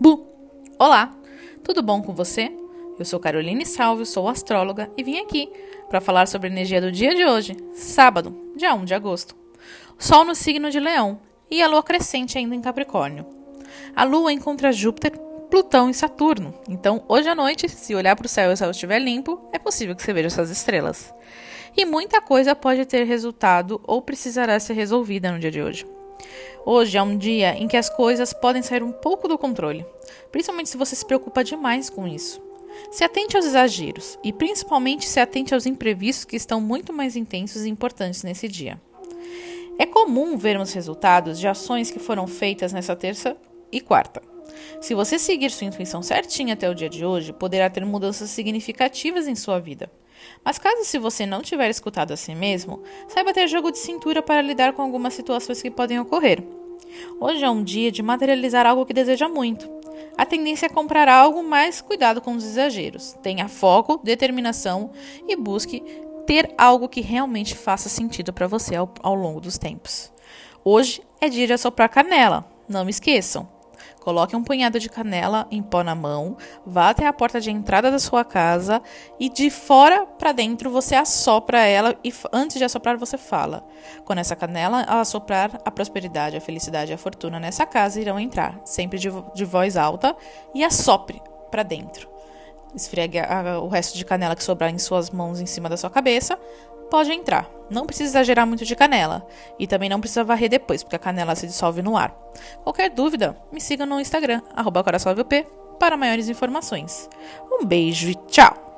Bu! Olá! Tudo bom com você? Eu sou Caroline Salve, sou astróloga e vim aqui para falar sobre a energia do dia de hoje, sábado, dia 1 de agosto. Sol no signo de Leão e a lua crescente ainda em Capricórnio. A lua encontra Júpiter, Plutão e Saturno, então hoje à noite, se olhar para o céu e o céu estiver limpo, é possível que você veja essas estrelas. E muita coisa pode ter resultado ou precisará ser resolvida no dia de hoje. Hoje é um dia em que as coisas podem sair um pouco do controle, principalmente se você se preocupa demais com isso. Se atente aos exageros e principalmente se atente aos imprevistos que estão muito mais intensos e importantes nesse dia. É comum vermos resultados de ações que foram feitas nessa terça e quarta. Se você seguir sua intuição certinha até o dia de hoje, poderá ter mudanças significativas em sua vida. Mas caso se você não tiver escutado a si mesmo, saiba ter jogo de cintura para lidar com algumas situações que podem ocorrer. Hoje é um dia de materializar algo que deseja muito. A tendência é comprar algo, mas cuidado com os exageros. Tenha foco, determinação e busque ter algo que realmente faça sentido para você ao, ao longo dos tempos. Hoje é dia de assoprar canela, não me esqueçam. Coloque um punhado de canela em pó na mão, vá até a porta de entrada da sua casa e de fora para dentro você assopra ela e antes de assoprar você fala. Quando essa canela assoprar, a prosperidade, a felicidade e a fortuna nessa casa irão entrar, sempre de, de voz alta e assopre para dentro. Esfregue a, a, o resto de canela que sobrar em suas mãos em cima da sua cabeça pode entrar. Não precisa exagerar muito de canela. E também não precisa varrer depois, porque a canela se dissolve no ar. Qualquer dúvida, me siga no Instagram, arroba para maiores informações. Um beijo e tchau!